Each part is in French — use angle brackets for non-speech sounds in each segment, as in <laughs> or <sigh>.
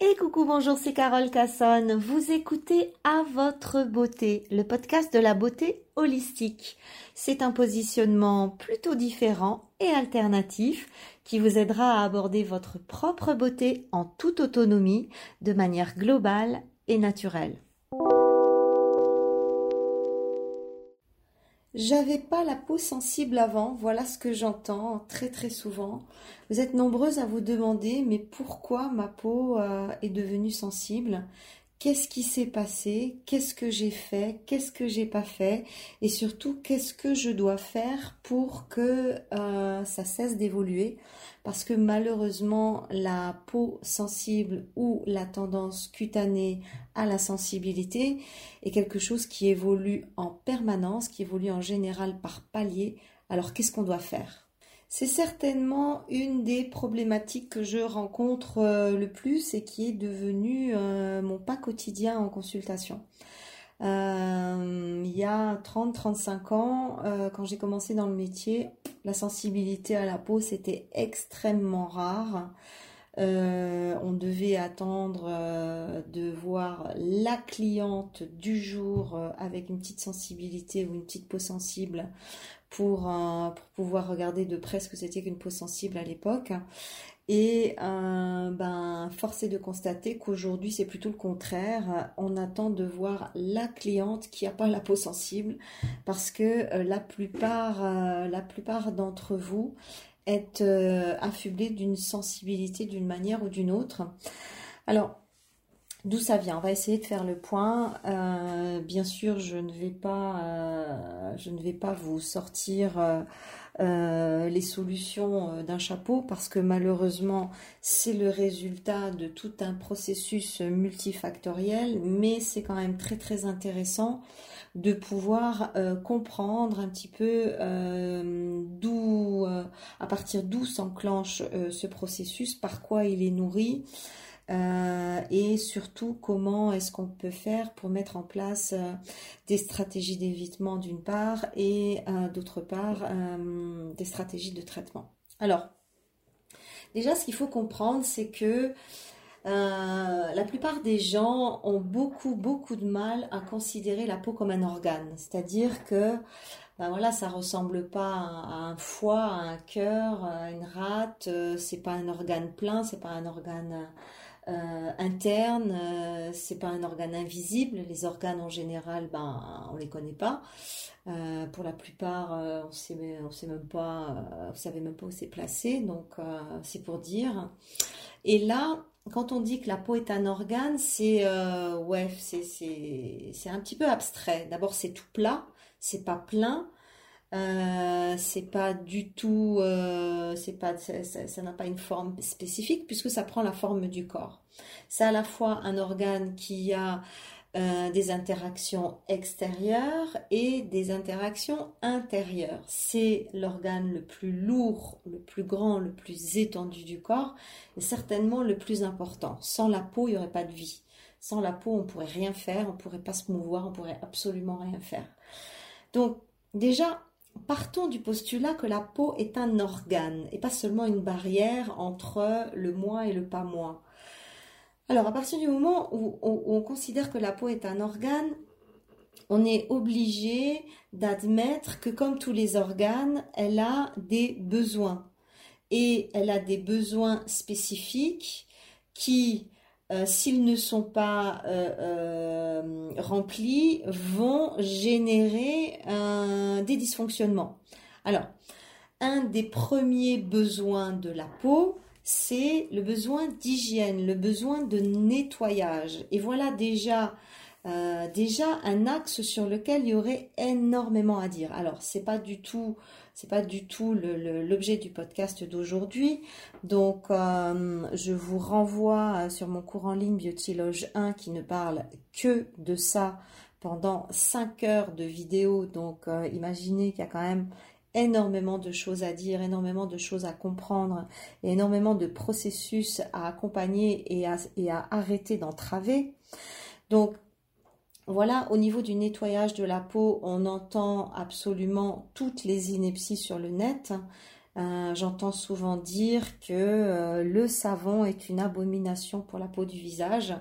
Et coucou, bonjour, c'est Carole Cassonne. Vous écoutez À votre beauté, le podcast de la beauté holistique. C'est un positionnement plutôt différent et alternatif qui vous aidera à aborder votre propre beauté en toute autonomie, de manière globale et naturelle. J'avais pas la peau sensible avant, voilà ce que j'entends très très souvent. Vous êtes nombreuses à vous demander mais pourquoi ma peau euh, est devenue sensible? Qu'est-ce qui s'est passé Qu'est-ce que j'ai fait Qu'est-ce que j'ai pas fait Et surtout, qu'est-ce que je dois faire pour que euh, ça cesse d'évoluer Parce que malheureusement, la peau sensible ou la tendance cutanée à la sensibilité est quelque chose qui évolue en permanence, qui évolue en général par palier. Alors, qu'est-ce qu'on doit faire? C'est certainement une des problématiques que je rencontre euh, le plus et qui est devenue euh, mon pas quotidien en consultation. Euh, il y a 30-35 ans, quand j'ai commencé dans le métier, la sensibilité à la peau, c'était extrêmement rare. on devait attendre de voir la cliente du jour avec une petite sensibilité ou une petite peau sensible pour, euh, pour pouvoir regarder de près ce que c'était qu'une peau sensible à l'époque. Et euh, ben, force est de constater qu'aujourd'hui, c'est plutôt le contraire. On attend de voir la cliente qui n'a pas la peau sensible parce que euh, la plupart, la plupart d'entre vous êtes affublés d'une sensibilité d'une manière ou d'une autre. Alors, D'où ça vient On va essayer de faire le point. Euh, bien sûr, je ne vais pas, euh, je ne vais pas vous sortir euh, les solutions d'un chapeau parce que malheureusement, c'est le résultat de tout un processus multifactoriel, mais c'est quand même très très intéressant de pouvoir comprendre un petit peu d'où, à partir d'où s'enclenche ce processus, par quoi il est nourri. Euh, et surtout comment est-ce qu'on peut faire pour mettre en place euh, des stratégies d'évitement d'une part et euh, d'autre part des stratégies de traitement. Alors, déjà ce qu'il faut comprendre c'est que la plupart des gens ont beaucoup beaucoup de mal à considérer la peau comme un organe, c'est-à-dire que ben voilà, ça ressemble pas à un foie, à un cœur, à une rate, c'est pas un organe plein, c'est pas un organe euh, interne, euh, c'est pas un organe invisible. Les organes en général, ben on les connaît pas. Euh, pour la plupart, on sait, on sait même pas, vous savez même pas où c'est placé, donc c'est pour dire. Et là, quand on dit que la peau est un organe, c'est ouais, c'est c'est un petit peu abstrait. D'abord, c'est tout plat, c'est pas plein. Euh, c'est pas du tout, euh, c'est pas, ça n'a pas une forme spécifique puisque ça prend la forme du corps. C'est à la fois un organe qui a euh, des interactions extérieures et des interactions intérieures. C'est l'organe le plus lourd, le plus grand, le plus étendu du corps et certainement le plus important. Sans la peau, il n'y aurait pas de vie. Sans la peau, on pourrait rien faire, on pourrait pas se mouvoir, on pourrait absolument rien faire. Donc déjà, partons du postulat que la peau est un organe et pas seulement une barrière entre le moi et le pas moi. Alors à partir du moment où, on considère que la peau est un organe, on est obligé d'admettre que comme tous les organes, elle a des besoins. Et elle a des besoins spécifiques qui euh, s'ils ne sont pas euh, euh, remplis, vont générer des dysfonctionnements. Alors, un des premiers besoins de la peau, c'est le besoin d'hygiène, le besoin de nettoyage. Et voilà déjà déjà un axe sur lequel il y aurait énormément à dire. Alors c'est pas du tout c'est pas du tout l'objet du podcast d'aujourd'hui. Donc euh, je vous renvoie sur mon cours en ligne Biotiloge 1 qui ne parle que de ça pendant 5 heures de vidéo. Donc euh, imaginez qu'il y a quand même énormément de choses à dire, énormément de choses à comprendre, énormément de processus à accompagner et à, et à arrêter d'entraver. Donc voilà, au niveau du nettoyage de la peau, on entend absolument toutes les inepties sur le net. Euh, j'entends souvent dire que euh, le savon est une abomination pour la peau du visage.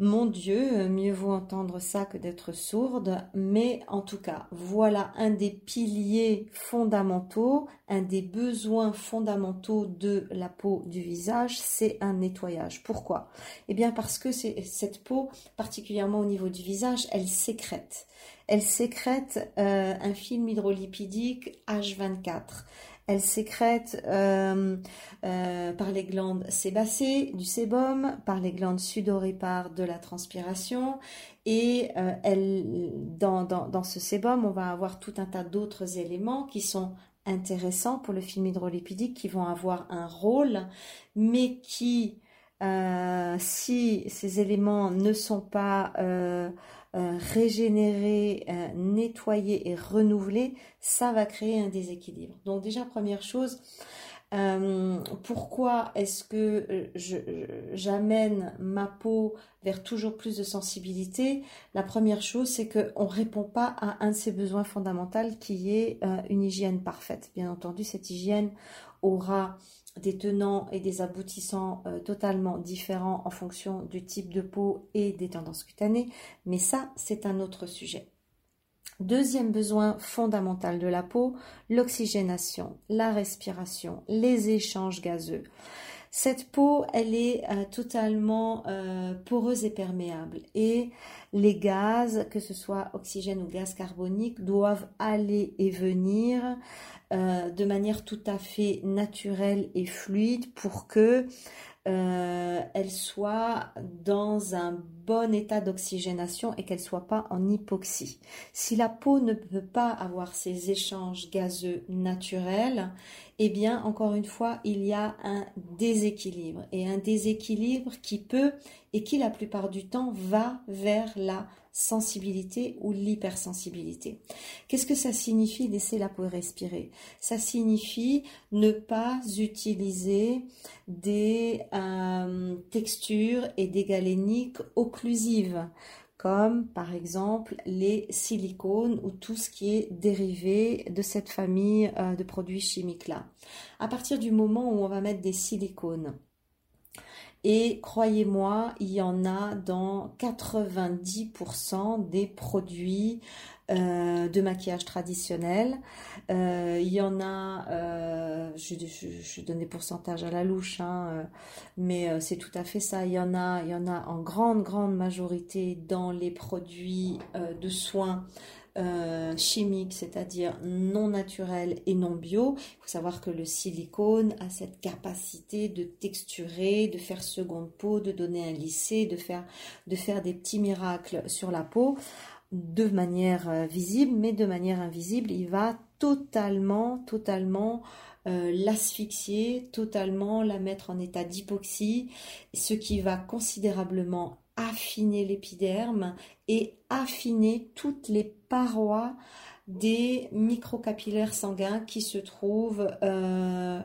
Mon Dieu, mieux vaut entendre ça que d'être sourde, mais en tout cas, voilà un des piliers fondamentaux, un des besoins fondamentaux de la peau du visage, c'est un nettoyage. Pourquoi? Eh bien parce que cette peau, particulièrement au niveau du visage, elle sécrète. Elle sécrète euh, un film hydrolipidique H24. Elle sécrète euh, euh, par les glandes sébacées du sébum, par les glandes sudoripares de la transpiration. Et elle, dans, dans, dans ce sébum, on va avoir tout un tas d'autres éléments qui sont intéressants pour le film hydrolipidique, qui vont avoir un rôle, mais qui, si ces éléments ne sont pas euh, régénérer, euh, nettoyer et renouveler, ça va créer un déséquilibre. Donc déjà, première chose, euh, pourquoi est-ce que j'amène ma peau vers toujours plus de sensibilité? La première chose, c'est qu'on ne répond pas à un de ses besoins fondamentaux qui est une hygiène parfaite. Bien entendu, cette hygiène aura des tenants et des aboutissants euh, totalement différents en fonction du type de peau et des tendances cutanées, mais ça, c'est un autre sujet. Deuxième besoin fondamental de la peau, l'oxygénation, la respiration, les échanges gazeux. Cette peau, elle est euh, totalement euh, poreuse et perméable. Et les gaz, que ce soit oxygène ou gaz carbonique, doivent aller et venir euh, de manière tout à fait naturelle et fluide pour que euh, elle soit dans un bon état d'oxygénation et qu'elle soit pas en hypoxie. Si la peau ne peut pas avoir ces échanges gazeux naturels, eh bien, encore une fois, il y a un déséquilibre et un déséquilibre qui peut et qui la plupart du temps va vers la sensibilité ou l'hypersensibilité. Qu'est-ce que ça signifie laisser la peau respirer? Ça signifie ne pas utiliser des euh, textures et des galéniques occlusives comme par exemple les silicones ou tout ce qui est dérivé de cette famille euh, de produits chimiques là. À partir du moment où on va mettre des silicones, et croyez-moi, il y en a dans 90% des produits euh, de maquillage traditionnel. Euh, il y en a, euh, je, donne des pourcentages à la louche, hein, mais c'est tout à fait ça. Il y en a, il y en a en grande, grande majorité dans les produits de soins euh, chimique, c'est-à-dire non naturel et non bio. Il faut savoir que le silicone a cette capacité de texturer, de faire seconde peau, de donner un lissé, de faire, de faire des petits miracles sur la peau de manière euh, visible, mais de manière invisible, il va totalement, totalement euh, l'asphyxier, totalement la mettre en état d'hypoxie, ce qui va considérablement affiner l'épiderme et affiner toutes les parois des microcapillaires sanguins qui se trouvent euh,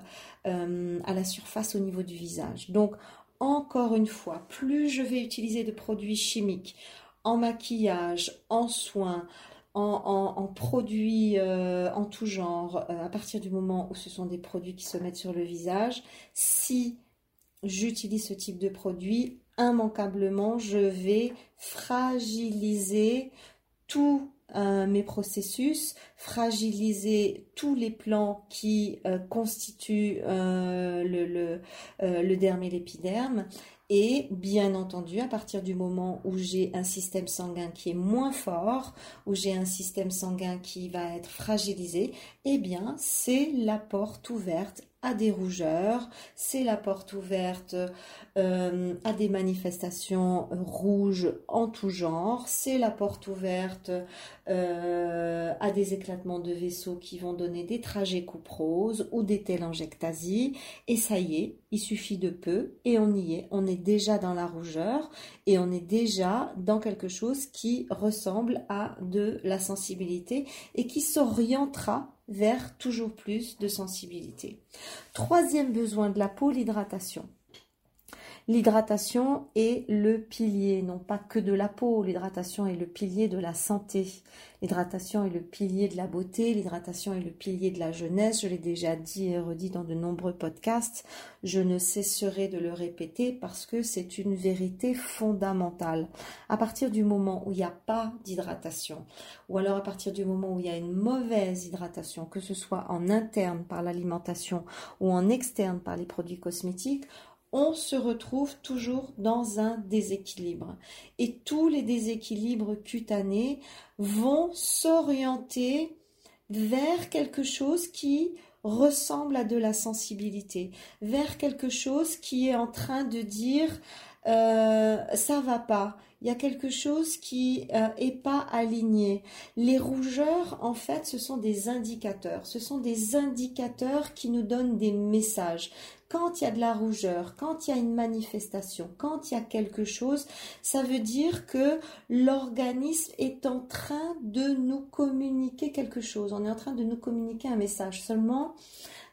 euh, à la surface au niveau du visage. Donc, encore une fois, plus je vais utiliser de produits chimiques en maquillage, en soins, en, produits euh, en tout genre, à partir du moment où ce sont des produits qui se mettent sur le visage, si j'utilise ce type de produit, immanquablement, je vais fragiliser tous euh, mes processus, fragiliser tous les plans qui euh, constituent euh, le, le, le derme et l'épiderme. Et bien entendu, à partir du moment où j'ai un système sanguin qui est moins fort, où j'ai un système sanguin qui va être fragilisé, eh bien, c'est la porte ouverte à des rougeurs, c'est la porte ouverte euh, à des manifestations rouges en tout genre, c'est la porte ouverte euh, à des éclatements de vaisseaux qui vont donner des trajets couperoses ou des télangiectasies, et ça y est, il suffit de peu et on y est, on est déjà dans la rougeur et on est déjà dans quelque chose qui ressemble à de la sensibilité et qui s'orientera vers toujours plus de sensibilité. Troisième besoin de la peau, l'hydratation. L'hydratation est le pilier, non pas que de la peau, l'hydratation est le pilier de la santé. L'hydratation est le pilier de la beauté, l'hydratation est le pilier de la jeunesse, je l'ai déjà dit et redit dans de nombreux podcasts, je ne cesserai de le répéter parce que c'est une vérité fondamentale. À partir du moment où il n'y a pas d'hydratation, ou alors à partir du moment où il y a une mauvaise hydratation, que ce soit en interne par l'alimentation ou en externe par les produits cosmétiques, on se retrouve toujours dans un déséquilibre. Et tous les déséquilibres cutanés vont s'orienter vers quelque chose qui ressemble à de la sensibilité, vers quelque chose qui est en train de dire euh, ça va pas, il y a quelque chose qui euh, est pas aligné. Les rougeurs, en fait, ce sont des indicateurs. Ce sont des indicateurs qui nous donnent des messages. Quand il y a de la rougeur, quand il y a une manifestation, quand il y a quelque chose, ça veut dire que l'organisme est en train de nous communiquer quelque chose. On est en train de nous communiquer un message. Seulement,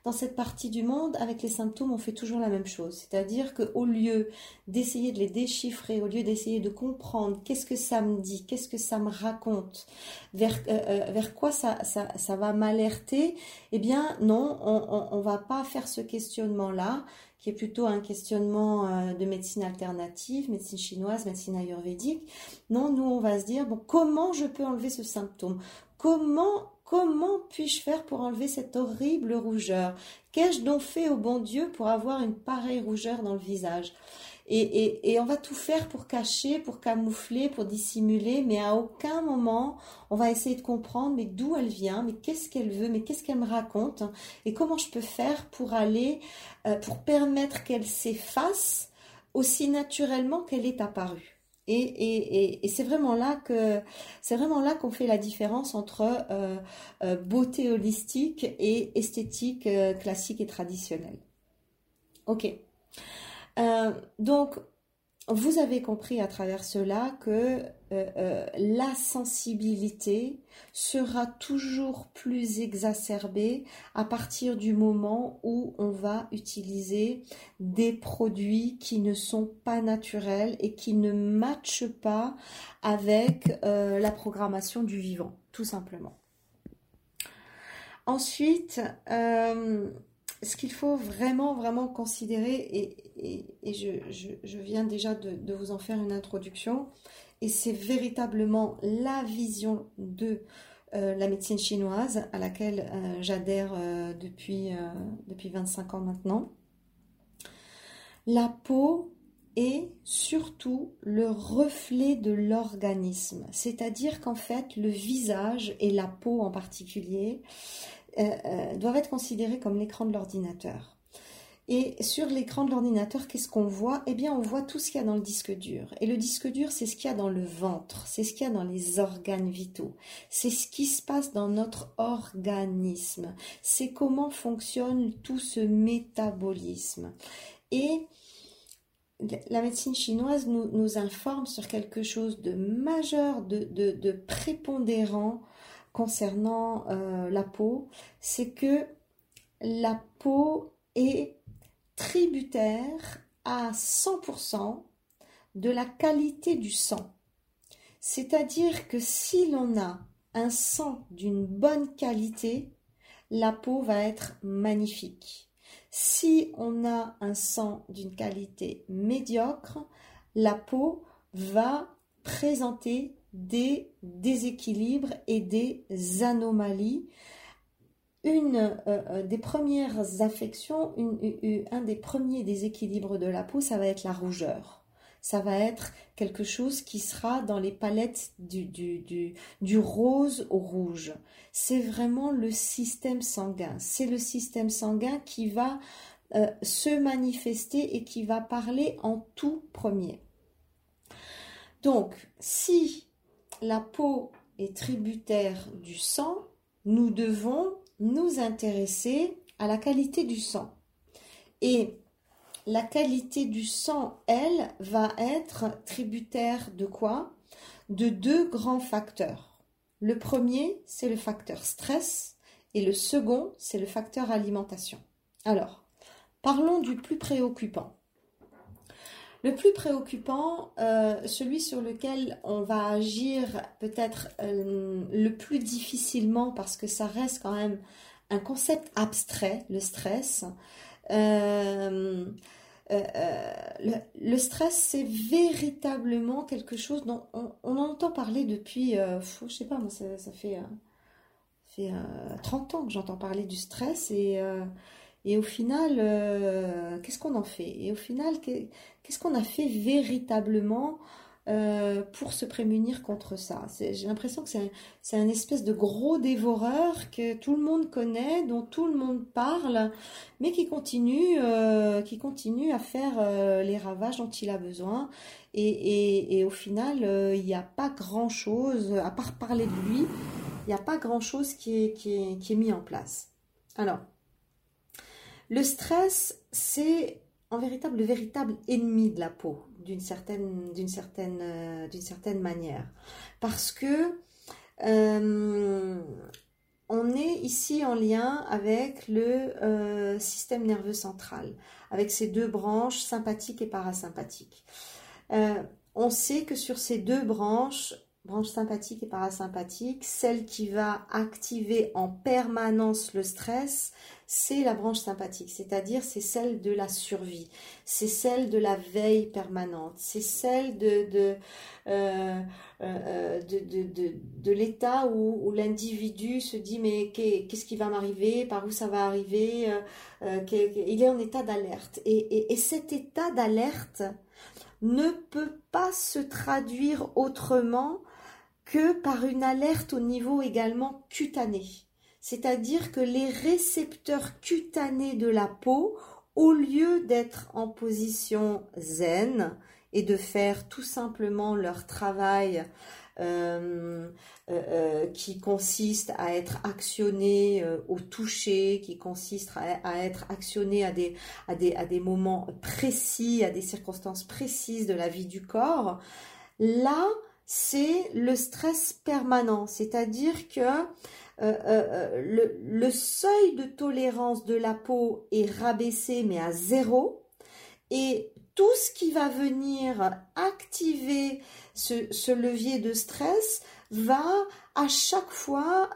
dans cette partie du monde, avec les symptômes, on fait toujours la même chose. C'est-à-dire qu'au lieu d'essayer de les déchiffrer, au lieu d'essayer de comprendre qu'est-ce que ça me dit, qu'est-ce que ça me raconte, vers, euh, euh, quoi ça va m'alerter, eh bien non, on ne va pas faire ce questionnement-là qui est plutôt un questionnement euh, de médecine alternative, médecine chinoise, médecine ayurvédique. Non, nous, on va se dire, bon, comment je peux enlever ce symptôme? Comment Comment puis-je faire pour enlever cette horrible rougeur? Qu'ai-je donc fait au bon Dieu pour avoir une pareille rougeur dans le visage? Et, on va tout faire pour cacher, pour camoufler, pour dissimuler, mais à aucun moment on va essayer de comprendre mais d'où elle vient, mais qu'est-ce qu'elle veut, mais qu'est-ce qu'elle me raconte, et comment je peux faire pour aller, euh, pour permettre qu'elle s'efface aussi naturellement qu'elle est apparue. Et, c'est vraiment là que c'est vraiment là qu'on fait la différence entre euh, euh, beauté holistique et esthétique euh, classique et traditionnelle. Ok. donc vous avez compris à travers cela que euh, euh, la sensibilité sera toujours plus exacerbée à partir du moment où on va utiliser des produits qui ne sont pas naturels et qui ne matchent pas avec euh, la programmation du vivant, tout simplement. Ensuite, ce qu'il faut vraiment, vraiment considérer, et, je, viens déjà de, vous en faire une introduction, et c'est véritablement la vision de euh, la médecine chinoise à laquelle euh, j'adhère euh, depuis, depuis 25 ans maintenant. La peau est surtout le reflet de l'organisme, c'est-à-dire qu'en fait le visage et la peau en particulier euh, doivent être considérés comme l'écran de l'ordinateur. Et sur l'écran de l'ordinateur, qu'est-ce qu'on voit? Eh bien, on voit tout ce qu'il y a dans le disque dur. Et le disque dur, c'est ce qu'il y a dans le ventre, c'est ce qu'il y a dans les organes vitaux, c'est ce qui se passe dans notre organisme, c'est comment fonctionne tout ce métabolisme. Et la médecine chinoise nous, informe sur quelque chose de majeur, de prépondérant concernant euh, la peau, c'est que la peau est tributaire à 100% de la qualité du sang. C'est-à-dire que si l'on a un sang d'une bonne qualité, la peau va être magnifique. Si on a un sang d'une qualité médiocre, la peau va présenter des déséquilibres et des anomalies. Une euh, euh, des premières affections, un des premiers déséquilibres de la peau, ça va être la rougeur. Ça va être quelque chose qui sera dans les palettes du, rose au rouge. C'est vraiment le système sanguin. C'est le système sanguin qui va euh, se manifester et qui va parler en tout premier. Donc, si la peau est tributaire du sang, nous devons nous intéresser à la qualité du sang. Et la qualité du sang, elle, va être tributaire de quoi? De deux grands facteurs. Le premier, c'est le facteur stress et le second, c'est le facteur alimentation. Alors, parlons du plus préoccupant. Le plus préoccupant, euh, celui sur lequel on va agir peut-être euh, le plus difficilement parce que ça reste quand même un concept abstrait, le stress. Euh, le, stress, c'est véritablement quelque chose dont on, entend parler depuis, je sais pas, moi, ça, fait, fait 30 ans que j'entends parler du stress et et au final, euh, qu'est-ce qu'on en fait? Et au final, qu'est-ce qu'on a fait véritablement euh, pour se prémunir contre ça? J'ai l'impression que c'est un, espèce de gros dévoreur que tout le monde connaît, dont tout le monde parle, mais qui continue, euh, qui continue à faire les ravages dont il a besoin. Et, au final, il n'y a pas grand-chose, à part parler de lui, il n'y a pas grand-chose qui est, qui, est, qui est mis en place. Alors, le stress, c'est en véritable, le véritable ennemi de la peau, d'une certaine, euh, manière. Parce que euh, on est ici en lien avec le euh, système nerveux central, avec ses deux branches sympathiques et parasympathiques. on sait que sur ces deux branches, branche sympathique et parasympathique, celle qui va activer en permanence le stress, c'est la branche sympathique, c'est-à-dire c'est celle de la survie, c'est celle de la veille permanente, c'est celle de, euh, euh, l'état où, l'individu se dit mais qu'est-ce qui va m'arriver, par où ça va arriver, euh, il est en état d'alerte. Et cet état d'alerte ne peut pas se traduire autrement que par une alerte au niveau également cutané. C'est-à-dire que les récepteurs cutanés de la peau, au lieu d'être en position zen et de faire tout simplement leur travail euh, euh, euh, qui consiste à être actionné au toucher, qui consiste à, être actionné à des, moments précis, à des circonstances précises de la vie du corps, là, c'est le stress permanent, c'est-à-dire que euh, euh, euh, le, seuil de tolérance de la peau est rabaissé mais à zéro. Et tout ce qui va venir activer ce, levier de stress va à chaque fois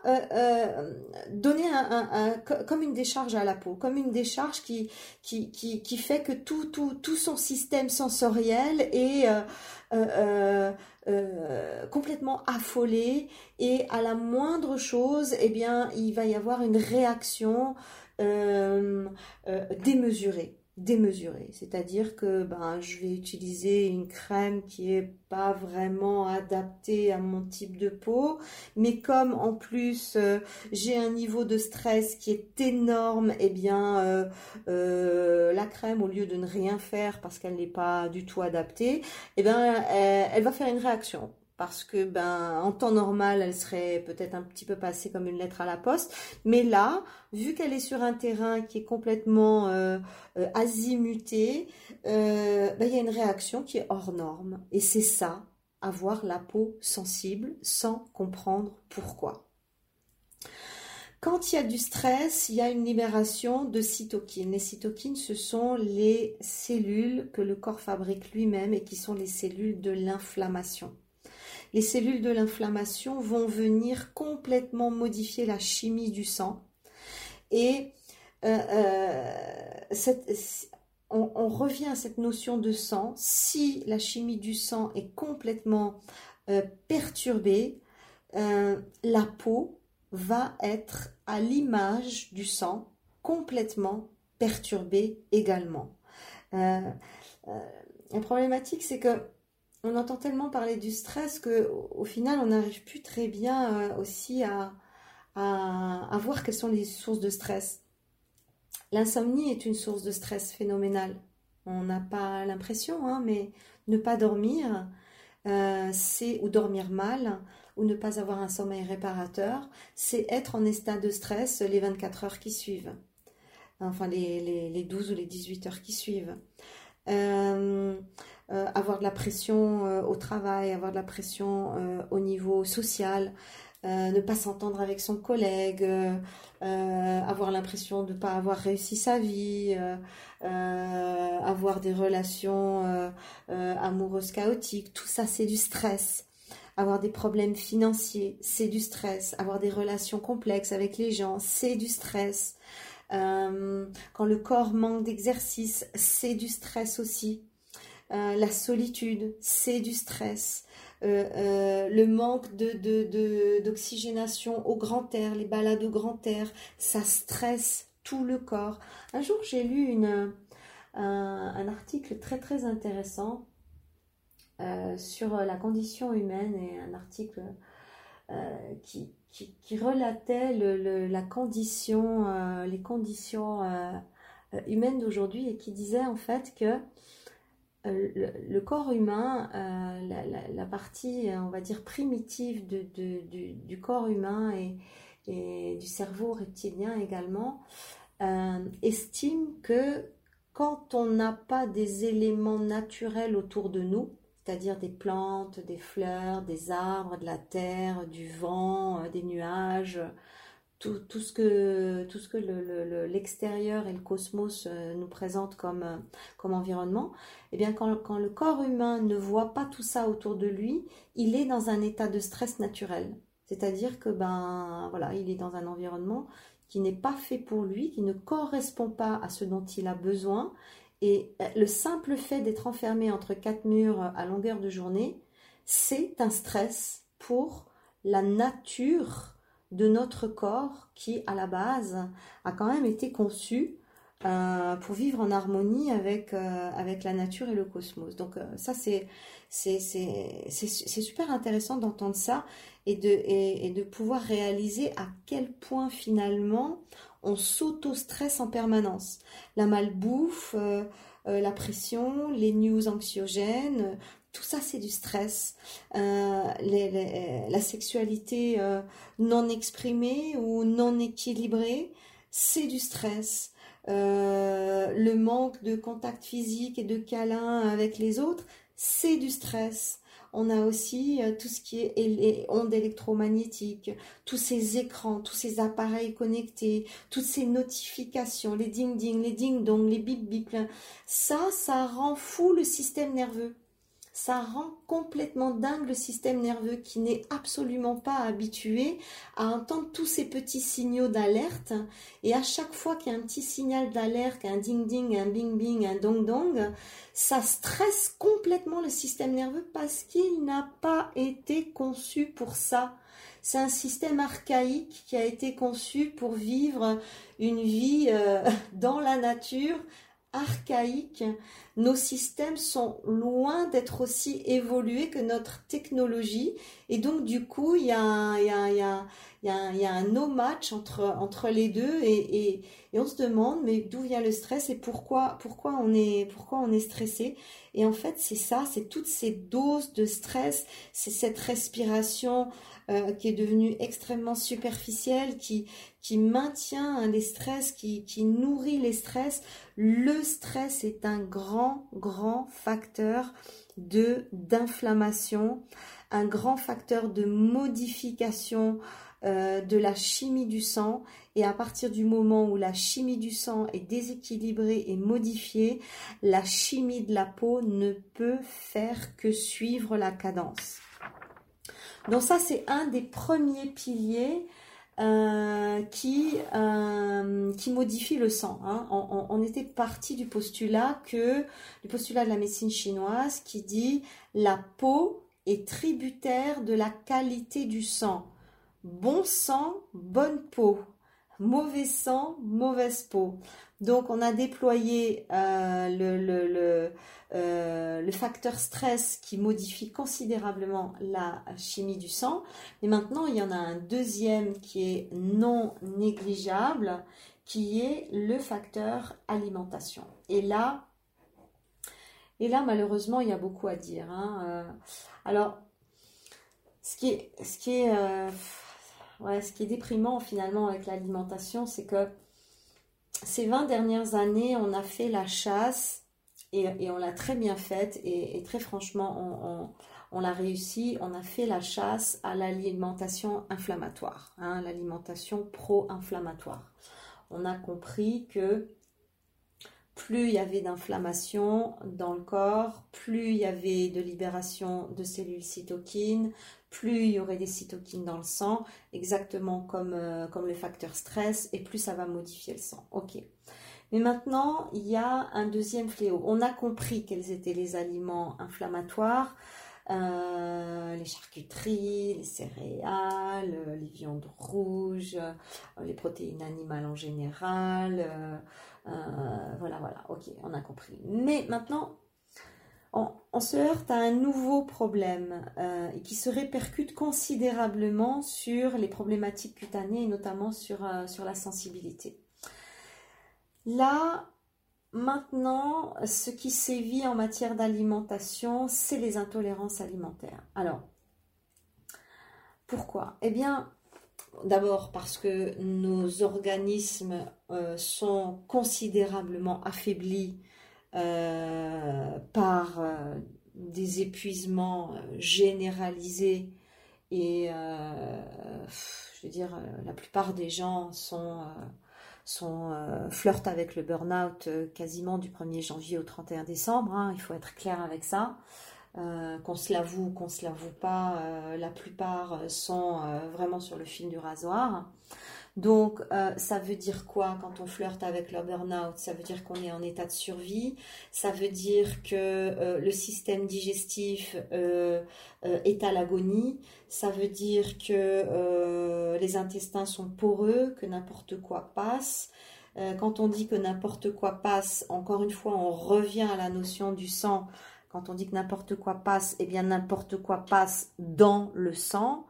donner un, comme une décharge à la peau, comme une décharge qui, qui, qui, fait que tout, tout, tout, son système sensoriel est euh, complètement affolé. Et à la moindre chose, eh bien, il va y avoir une réaction euh, euh, démesurée démesuré. C'est-à-dire que ben, je vais utiliser une crème qui est pas vraiment adaptée à mon type de peau, mais comme en plus euh, j'ai un niveau de stress qui est énorme, eh bien euh, euh, la crème au lieu de ne rien faire parce qu'elle n'est pas du tout adaptée, eh bien elle va faire une réaction parce que ben en temps normal elle serait peut-être un petit peu passée comme une lettre à la poste. Mais là vu qu'elle est sur un terrain qui est complètement euh, euh, azimuté euh, ben, il y a une réaction qui est hors norme. Et c'est ça avoir la peau sensible sans comprendre pourquoi. Quand il y a du stress, il y a une libération de cytokines. Les cytokines, ce sont les cellules que le corps fabrique lui-même et qui sont les cellules de l'inflammation les cellules de l'inflammation vont venir complètement modifier la chimie du sang. Et euh, euh, on, revient à cette notion de sang. Si la chimie du sang est complètement euh, perturbée, la peau va être à l'image du sang, complètement perturbée également. la problématique, c'est que on entend tellement parler du stress que au final on n'arrive plus très bien euh, aussi à, voir quelles sont les sources de stress. L'insomnie est une source de stress phénoménale. On n'a pas l'impression, hein, mais ne pas dormir, euh, c'est ou dormir mal, ou ne pas avoir un sommeil réparateur, c'est être en état de stress les 24 heures qui suivent. Enfin, les, les, les 12 ou les 18 heures qui suivent. Euh, euh, avoir de la pression euh, au travail, avoir de la pression au niveau social, ne pas s'entendre avec son collègue, avoir l'impression de ne pas avoir réussi sa vie, avoir des relations amoureuses chaotiques, tout ça c'est du stress avoir des problèmes financiers, c'est du stress. Avoir des relations complexes avec les gens, c'est du stress. Euh, quand le corps manque d'exercice, c'est du stress aussi. Euh, la solitude, c'est du stress. Euh, le manque d'oxygénation au grand air, les balades au grand air, ça stresse tout le corps. Un jour, j'ai lu un, article très très intéressant euh, sur la condition humaine et un article euh, qui, qui, relatait euh, les conditions humaines d'aujourd'hui et qui disait en fait que le, corps humain, la, partie, on va dire, primitive du, corps humain et, du cerveau reptilien également, estime que quand on n'a pas des éléments naturels autour de nous, c'est-à-dire des plantes, des fleurs, des arbres, de la terre, du vent, euh, des nuages, tout, ce que, tout ce que l'extérieur et le cosmos euh, nous présentent comme, euh, comme environnement, eh bien quand, quand, le corps humain ne voit pas tout ça autour de lui, il est dans un état de stress naturel. C'est-à-dire que ben voilà, il est dans un environnement qui n'est pas fait pour lui, qui ne correspond pas à ce dont il a besoin et euh, le simple fait d'être enfermé entre quatre murs à longueur de journée, c'est un stress pour la nature de notre corps qui, à la base, a quand même été conçu euh, pour vivre en harmonie avec, euh, avec la nature et le cosmos. Donc ça, c'est, super intéressant d'entendre ça et de, et de pouvoir réaliser à quel point finalement on s'auto-stresse en permanence. La malbouffe, euh, euh, la pression, les news anxiogènes, tout ça c'est du stress. Euh, la sexualité non exprimée ou non équilibrée, c'est du stress. le manque de contact physique et de câlin avec les autres, c'est du stress. On a aussi euh, tout ce qui est ondes électromagnétiques, tous ces écrans, tous ces appareils connectés, toutes ces notifications, les ding-ding, les ding-dong, les bip-bip. Ça, ça rend fou le système nerveux ça rend complètement dingue le système nerveux qui n'est absolument pas habitué à entendre tous ces petits signaux d'alerte. Et à chaque fois qu'il y a un petit signal d'alerte, un ding-ding, un bing-bing, un dong-dong, ça stresse complètement le système nerveux parce qu'il n'a pas été conçu pour ça. C'est un système archaïque qui a été conçu pour vivre une vie euh, <laughs> dans la nature archaïque, nos systèmes sont loin d'être aussi évolués que notre technologie. Et donc, du coup, il y a un, no-match entre, entre les deux et, on se demande, mais d'où vient le stress et pourquoi, pourquoi, on est, pourquoi on est stressé? Et en fait, c'est ça, c'est toutes ces doses de stress, c'est cette respiration euh, qui est devenue extrêmement superficielle, qui, qui maintient les stress, qui, qui nourrit les stress. Le stress est un grand, grand facteur de d'inflammation, un grand facteur de modification euh, de la chimie du sang. Et à partir du moment où la chimie du sang est déséquilibrée et modifiée, la chimie de la peau ne peut faire que suivre la cadence. Donc ça, c'est un des premiers piliers euh, qui, euh, qui modifie le sang. Hein. On, était parti du postulat que du postulat de la médecine chinoise qui dit la peau est tributaire de la qualité du sang. Bon sang, bonne peau. Mauvais sang, mauvaise peau. Donc on a déployé euh, le, euh, le, facteur stress qui modifie considérablement la chimie du sang. Mais maintenant, il y en a un deuxième qui est non négligeable, qui est le facteur alimentation. Et là, et là malheureusement, il y a beaucoup à dire. Hein. Euh, alors, ce qui est, ce qui est, ce qui est déprimant finalement avec l'alimentation, c'est que ces 20 dernières années, on a fait la chasse et, on l'a très bien faite et, très franchement, on, l'a réussi. On a fait la chasse à l'alimentation inflammatoire, hein, l'alimentation pro-inflammatoire. On a compris que plus il y avait d'inflammation dans le corps, plus il y avait de libération de cellules cytokines, plus il y aurait des cytokines dans le sang, exactement comme, euh, comme le facteur stress, et plus ça va modifier le sang. Ok. Mais maintenant, il y a un deuxième fléau. On a compris quels étaient les aliments inflammatoires, euh, les charcuteries, les céréales, les viandes rouges, euh, les protéines animales en général. voilà, voilà, ok, on a compris. Mais maintenant, on, se heurte à un nouveau problème euh, qui se répercute considérablement sur les problématiques cutanées et notamment sur, euh, sur la sensibilité. Là, maintenant, ce qui sévit en matière d'alimentation, c'est les intolérances alimentaires. Alors, pourquoi? Eh bien, d'abord parce que nos organismes euh, sont considérablement affaiblis des épuisements euh, généralisés et je veux dire la plupart des gens sont sont flirtent avec le burn-out quasiment du 1er janvier au 31 décembre hein, il faut être clair avec ça. Qu'on se l'avoue qu'on se l'avoue pas la plupart sont vraiment sur le fil du rasoir donc, euh, ça veut dire quoi quand on flirte avec le burn-out Ça veut dire qu'on est en état de survie. Ça veut dire que euh, le système digestif euh, est à l'agonie. Ça veut dire que les intestins sont poreux, que n'importe quoi passe. quand on dit que n'importe quoi passe, encore une fois, on revient à la notion du sang. Quand on dit que n'importe quoi passe, eh bien n'importe quoi passe dans le sang.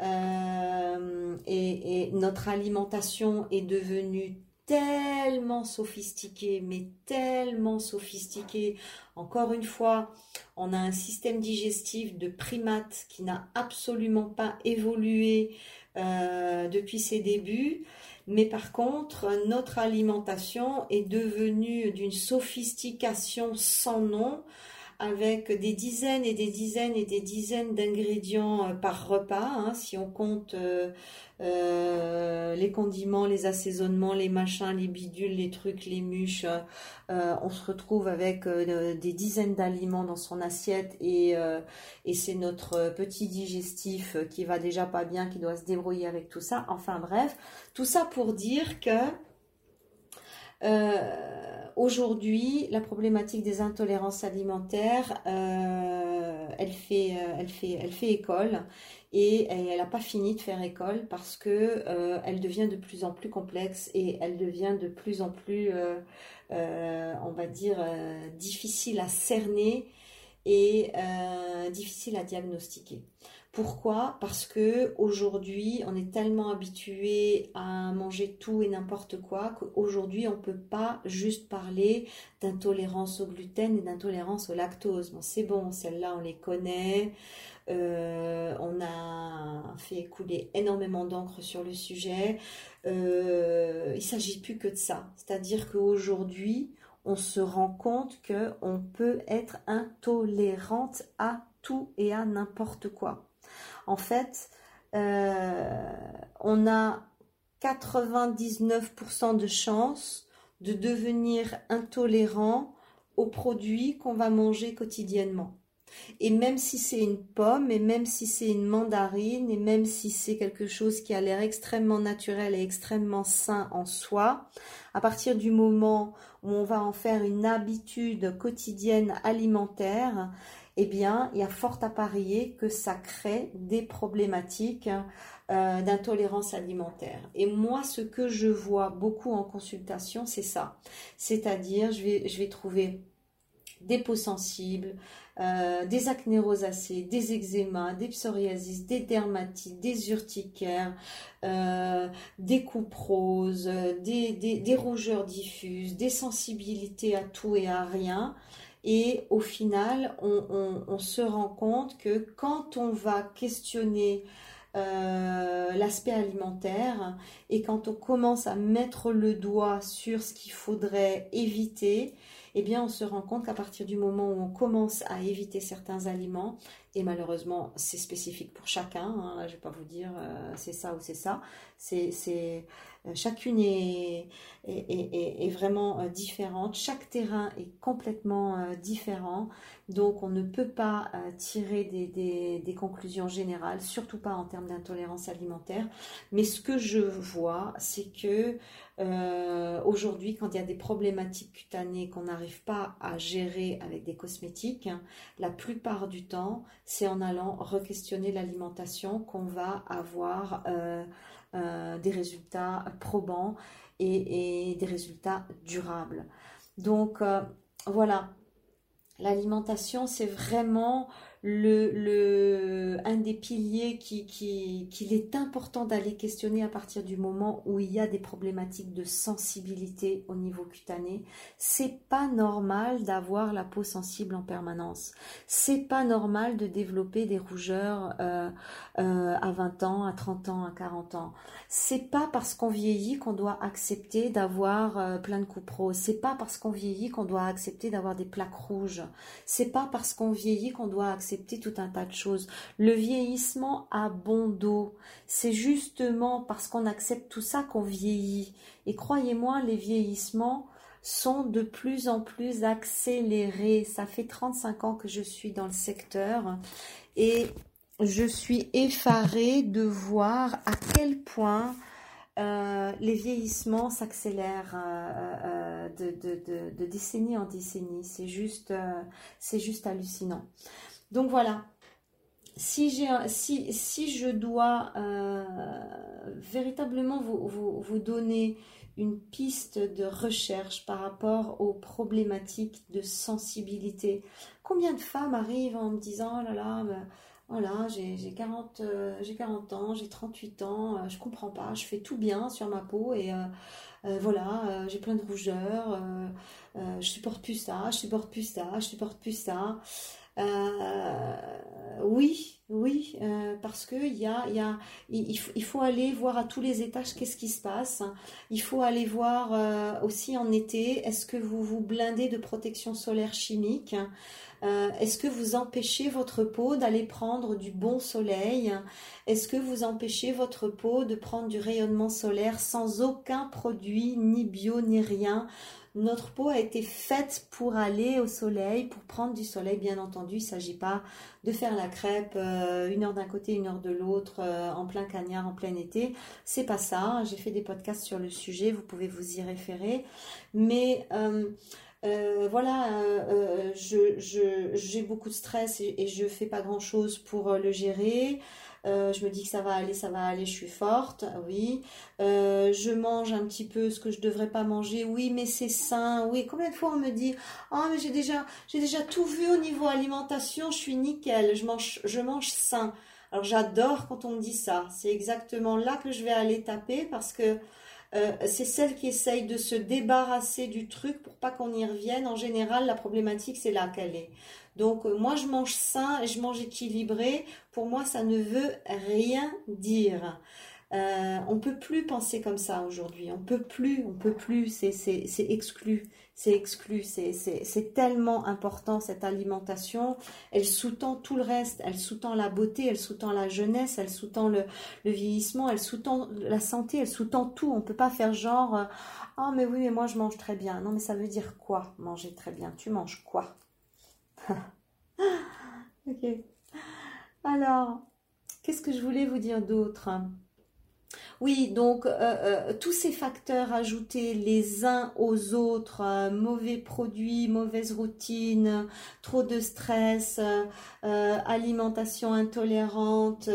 Euh, et, notre alimentation est devenue tellement sophistiquée, mais tellement sophistiquée. Encore une fois, on a un système digestif de primates qui n'a absolument pas évolué euh, depuis ses débuts. Mais par contre, notre alimentation est devenue d'une sophistication sans nom avec des dizaines et des dizaines et des dizaines d'ingrédients euh, par repas. Hein, si on compte euh, euh, les condiments, les assaisonnements, les machins, les bidules, les trucs, les mûches, on se retrouve avec des dizaines d'aliments dans son assiette et, et c'est notre petit digestif qui va déjà pas bien, qui doit se débrouiller avec tout ça. Enfin bref, tout ça pour dire que aujourd'hui, la problématique des intolérances alimentaires, euh, elle, fait, euh, elle, fait, elle fait école et elle n'a pas fini de faire école parce que euh, elle devient de plus en plus complexe et elle devient de plus en plus, on va dire, difficile à cerner et difficile à diagnostiquer. Pourquoi? Parce que aujourd'hui, on est tellement habitué à manger tout et n'importe quoi qu'aujourd'hui, on ne peut pas juste parler d'intolérance au gluten et d'intolérance au lactose. Bon, c'est bon, celles-là, on les connaît. Euh, on a fait couler énormément d'encre sur le sujet. Euh, il ne s'agit plus que de ça. C'est-à-dire qu'aujourd'hui, on se rend compte qu'on peut être intolérante à tout et à n'importe quoi en fait, euh, on a 99% de chances de devenir intolérant aux produits qu'on va manger quotidiennement. Et même si c'est une pomme, et même si c'est une mandarine, et même si c'est quelque chose qui a l'air extrêmement naturel et extrêmement sain en soi, à partir du moment où on va en faire une habitude quotidienne alimentaire, eh bien, il y a fort à parier que ça crée des problématiques euh, d'intolérance alimentaire. Et moi, ce que je vois beaucoup en consultation, c'est ça. C'est-à-dire, je vais, trouver des peaux sensibles, euh, des acné rosacées, des eczémas, des psoriasis, des dermatites, des urticaires, euh, des coupes roses, des, rougeurs diffuses, des sensibilités à tout et à rien. Et au final, on, se rend compte que quand on va questionner euh, l'aspect alimentaire et quand on commence à mettre le doigt sur ce qu'il faudrait éviter, eh bien on se rend compte qu'à partir du moment où on commence à éviter certains aliments, et malheureusement c'est spécifique pour chacun, hein, je ne vais pas vous dire euh, c'est ça ou c'est ça, euh, chacune est, vraiment euh, différente, chaque terrain est complètement différent, donc on ne peut pas tirer des, conclusions générales, surtout pas en termes d'intolérance alimentaire, mais ce que je vois, c'est que aujourd'hui, quand il y a des problématiques cutanées qu'on n'arrive pas à gérer avec des cosmétiques, la plupart du temps, c'est en allant re-questionner l'alimentation qu'on va avoir euh, euh, des résultats probants et, des résultats durables. Donc euh, voilà, l'alimentation, c'est vraiment un des piliers qu'il qui, est important d'aller questionner à partir du moment où il y a des problématiques de sensibilité au niveau cutané. C'est pas normal d'avoir la peau sensible en permanence. C'est pas normal de développer des rougeurs euh, euh, à 20 ans, à 30 ans, à 40 ans. C'est pas parce qu'on vieillit qu'on doit accepter d'avoir euh, plein de coupes roses. C'est pas parce qu'on vieillit qu'on doit accepter d'avoir des plaques rouges. C'est pas parce qu'on vieillit qu'on doit tout un tas de choses. Le vieillissement a bon dos. C'est justement parce qu'on accepte tout ça qu'on vieillit. Et croyez-moi, les vieillissements sont de plus en plus accélérés. Ça fait 35 ans que je suis dans le secteur et je suis effarée de voir à quel point euh, les vieillissements s'accélèrent euh, euh, de, décennie en décennie. C'est juste, c'est juste hallucinant. Donc voilà, si, je dois euh, véritablement vous, donner une piste de recherche par rapport aux problématiques de sensibilité, combien de femmes arrivent en me disant, oh là là, ben, voilà, j'ai 40, 40 euh, ans, j'ai 38 ans, euh, je comprends pas, je fais tout bien sur ma peau et voilà, j'ai plein de rougeurs, je supporte plus ça, je supporte plus ça, je supporte plus ça. Euh, oui, oui, euh, parce que y a, y a, il, faut, aller voir à tous les étages qu'est-ce qui se passe. Il faut aller voir euh, aussi en été, est-ce que vous vous blindez de protection solaire chimique? Est-ce que vous empêchez votre peau d'aller prendre du bon soleil? Est-ce que vous empêchez votre peau de prendre du rayonnement solaire sans aucun produit, ni bio, ni rien? Notre peau a été faite pour aller au soleil, pour prendre du soleil, bien entendu. Il ne s'agit pas de faire la crêpe euh, une heure d'un côté, une heure de l'autre, euh, en plein cagnard, en plein été. C'est pas ça. J'ai fait des podcasts sur le sujet, vous pouvez vous y référer. Mais euh, voilà, j'ai beaucoup de stress et, je fais pas grand chose pour le gérer. Euh, je me dis que ça va aller, ça va aller, je suis forte, oui. Euh, je mange un petit peu ce que je devrais pas manger, oui, mais c'est sain, oui. Combien de fois on me dit, ah mais j'ai déjà, j'ai déjà tout vu au niveau alimentation, je suis nickel, je mange, je mange sain. Alors j'adore quand on me dit ça. C'est exactement là que je vais aller taper parce que euh, c'est celle qui essaye de se débarrasser du truc pour pas qu'on y revienne. En général, la problématique, c'est là qu'elle est. Donc, euh, moi, je mange sain et je mange équilibré. Pour moi, ça ne veut rien dire. Euh, on peut plus penser comme ça aujourd'hui. On peut plus, on peut plus. C'est exclu, c'est exclu. C'est tellement important cette alimentation. Elle sous-tend tout le reste. Elle sous-tend la beauté, elle sous-tend la jeunesse, elle sous-tend le, vieillissement, elle sous-tend la santé, elle sous-tend tout. On peut pas faire genre, euh, oh mais oui, mais moi je mange très bien. Non mais ça veut dire quoi manger très bien? Tu manges quoi? <laughs> Ok. Alors, qu'est-ce que je voulais vous dire d'autre? Oui, donc euh, euh, tous ces facteurs ajoutés les uns aux autres, euh, mauvais produits, mauvaise routine, trop de stress, alimentation intolérante,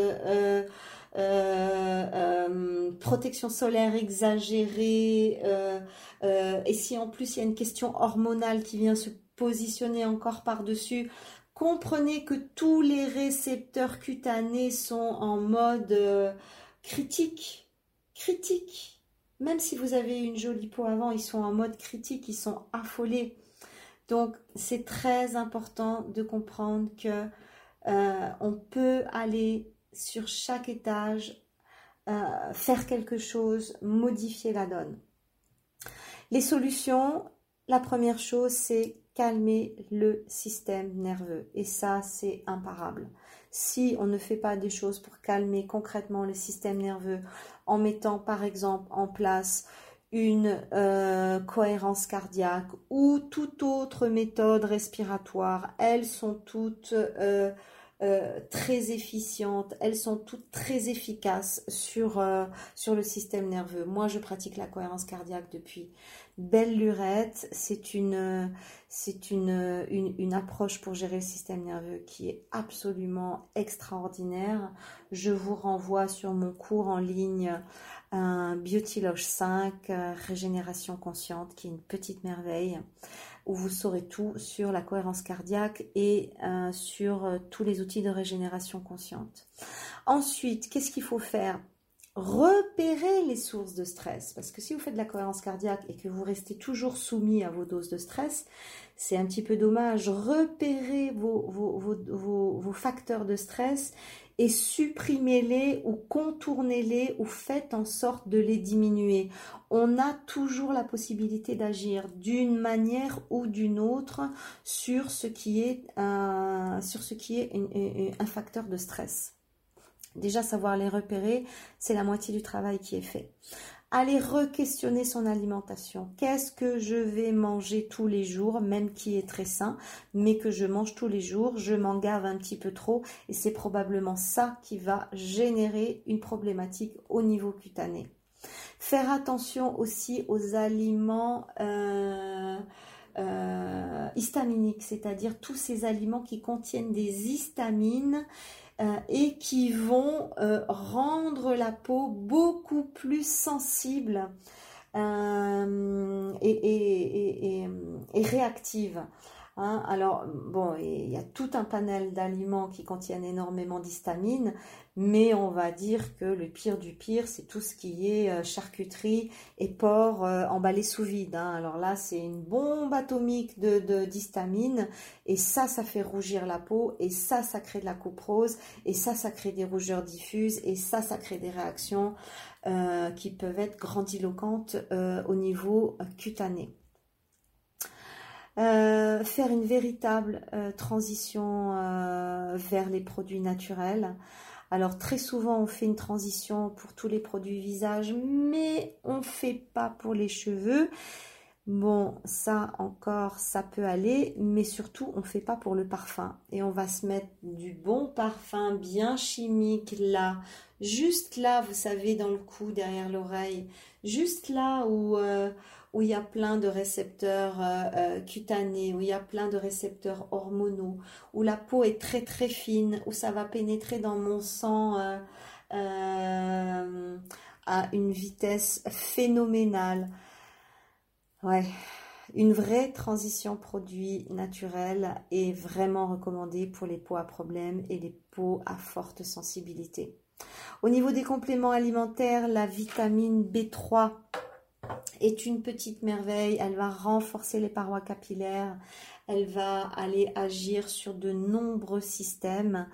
protection solaire exagérée, et si en plus il y a une question hormonale qui vient se positionner encore par-dessus, comprenez que tous les récepteurs cutanés sont en mode critique critique. Même si vous avez une jolie peau avant, ils sont en mode critique, ils sont affolés. Donc c'est très important de comprendre que euh, on peut aller sur chaque étage, euh, faire quelque chose, modifier la donne. Les solutions, la première chose, c'est calmer le système nerveux. Et ça, c'est imparable. Si on ne fait pas des choses pour calmer concrètement le système nerveux en mettant par exemple en place une euh, cohérence cardiaque ou toute autre méthode respiratoire, elles sont toutes euh, euh, très efficientes, elles sont toutes très efficaces sur, sur le système nerveux. Moi, je pratique la cohérence cardiaque depuis belle lurette. C'est une, c'est une, une, approche pour gérer le système nerveux qui est absolument extraordinaire. Je vous renvoie sur mon cours en ligne un Biotiloge 5, euh, Régénération consciente, qui est une petite merveille où vous saurez tout sur la cohérence cardiaque et euh, sur euh, tous les outils de régénération consciente. Ensuite, qu'est-ce qu'il faut faire? Repérer les sources de stress. Parce que si vous faites de la cohérence cardiaque et que vous restez toujours soumis à vos doses de stress, c'est un petit peu dommage. Repérez vos, vos, facteurs de stress et supprimez-les ou contournez-les ou faites en sorte de les diminuer. On a toujours la possibilité d'agir d'une manière ou d'une autre sur ce qui est, un, sur ce qui est un facteur de stress. Déjà, savoir les repérer, c'est la moitié du travail qui est fait. Aller re-questionner son alimentation. Qu'est-ce que je vais manger tous les jours, même qui est très sain, mais que je mange tous les jours, je m'en un petit peu trop, et c'est probablement ça qui va générer une problématique au niveau cutané. Faire attention aussi aux aliments euh, euh, histaminiques, c'est-à-dire tous ces aliments qui contiennent des histamines euh, et qui vont euh, rendre la peau beaucoup plus sensible euh, et, réactive. Hein. alors, bon, il y a tout un panel d'aliments qui contiennent énormément d'histamine, mais on va dire que le pire du pire, c'est tout ce qui est euh, charcuterie et porc euh, emballé sous vide. Hein. Alors là, c'est une bombe atomique de d'histamine, et ça, ça fait rougir la peau, et ça, ça crée de la coprose, et ça, ça crée des rougeurs diffuses, et ça, ça crée des réactions euh, qui peuvent être grandiloquentes au niveau cutané. Faire une véritable transition vers les produits naturels. Alors très souvent on fait une transition pour tous les produits visage, mais on ne fait pas pour les cheveux. Bon, ça encore, ça peut aller, mais surtout, on ne fait pas pour le parfum. Et on va se mettre du bon parfum bien chimique là, juste là, vous savez, dans le cou, derrière l'oreille, juste là où, euh, où il y a plein de récepteurs euh, euh, cutanés, où il y a plein de récepteurs hormonaux, où la peau est très très fine, où ça va pénétrer dans mon sang euh, à une vitesse phénoménale. Ouais, une vraie transition produit naturel est vraiment recommandée pour les peaux à problème et les peaux à forte sensibilité. Au niveau des compléments alimentaires, la vitamine B3 est une petite merveille. Elle va renforcer les parois capillaires. Elle va aller agir sur de nombreux systèmes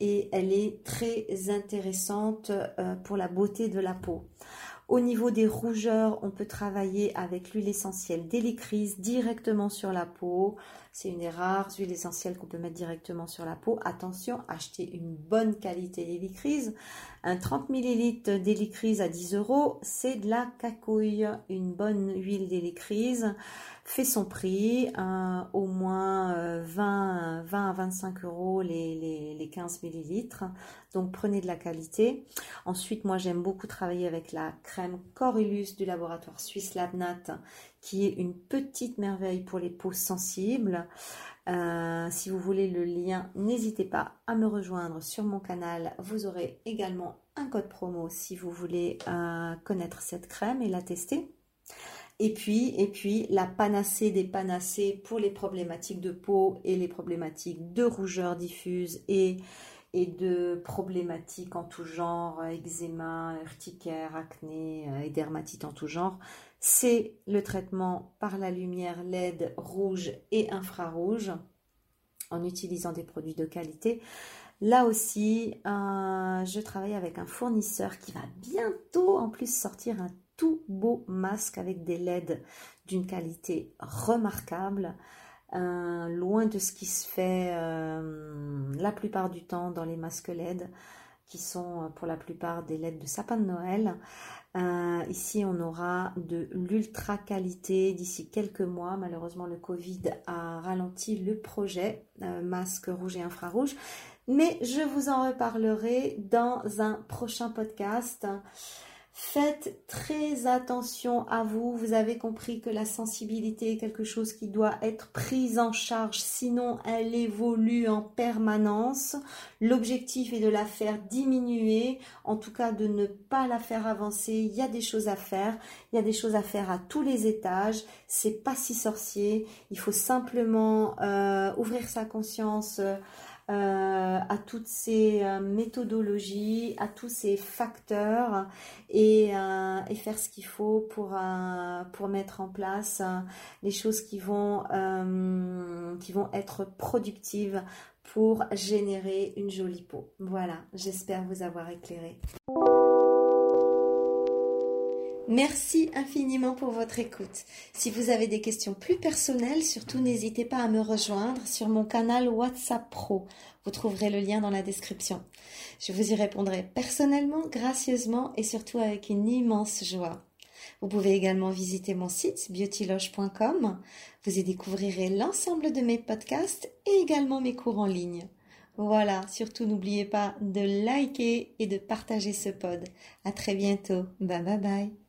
et elle est très intéressante euh, pour la beauté de la peau. Au niveau des rougeurs, on peut travailler avec l'huile essentielle d'hélicryse directement sur la peau. C'est une des rares huiles essentielles qu'on peut mettre directement sur la peau. Attention, achetez une bonne qualité d'hélicryse. Un 30 ml d'hélicryse à 10 euros, c'est de la cacouille. Une bonne huile d'hélicryse fait son prix, au moins 20, euh, 20 à 25 euros les, les, 15 millilitres. Donc prenez de la qualité. Ensuite, moi j'aime beaucoup travailler avec la crème Corylus du laboratoire suisse Labnat, qui est une petite merveille pour les peaux sensibles. Euh, si vous voulez le lien, n'hésitez pas à me rejoindre sur mon canal. Vous aurez également un code promo si vous voulez euh, connaître cette crème et la tester. Et puis, et puis, la panacée des panacées pour les problématiques de peau et les problématiques de rougeur diffuse et, de problématiques en tout genre, eczéma, urticaire, acné euh, et dermatite en tout genre, c'est le traitement par la lumière LED rouge et infrarouge en utilisant des produits de qualité. Là aussi, euh, je travaille avec un fournisseur qui va bientôt en plus sortir un tout beaux masques avec des LED d'une qualité remarquable, loin de ce qui se fait la plupart du temps dans les masques LED qui sont pour la plupart des LED de sapin de Noël. Euh, ici, on aura de l'ultra qualité d'ici quelques mois. Malheureusement, le Covid a ralenti le projet euh, masque rouge et infrarouge. Mais je vous en reparlerai dans un prochain podcast. Faites très attention à vous. Vous avez compris que la sensibilité est quelque chose qui doit être prise en charge, sinon elle évolue en permanence. L'objectif est de la faire diminuer, en tout cas de ne pas la faire avancer. Il y a des choses à faire. Il y a des choses à faire à tous les étages. C'est pas si sorcier. Il faut simplement euh, ouvrir sa conscience. Euh, à toutes ces euh, méthodologies, à tous ces facteurs et, euh, faire ce qu'il faut pour, mettre en place les choses qui vont être productives pour générer une jolie peau. Voilà, j'espère vous avoir éclairé. Merci infiniment pour votre écoute. Si vous avez des questions plus personnelles, surtout n'hésitez pas à me rejoindre sur mon canal WhatsApp Pro. Vous trouverez le lien dans la description. Je vous y répondrai personnellement, gracieusement et surtout avec une immense joie. Vous pouvez également visiter mon site beautyloge.com. Vous y découvrirez l'ensemble de mes podcasts et également mes cours en ligne. Voilà, surtout n'oubliez pas de liker et de partager ce pod. À très bientôt. Bye bye bye.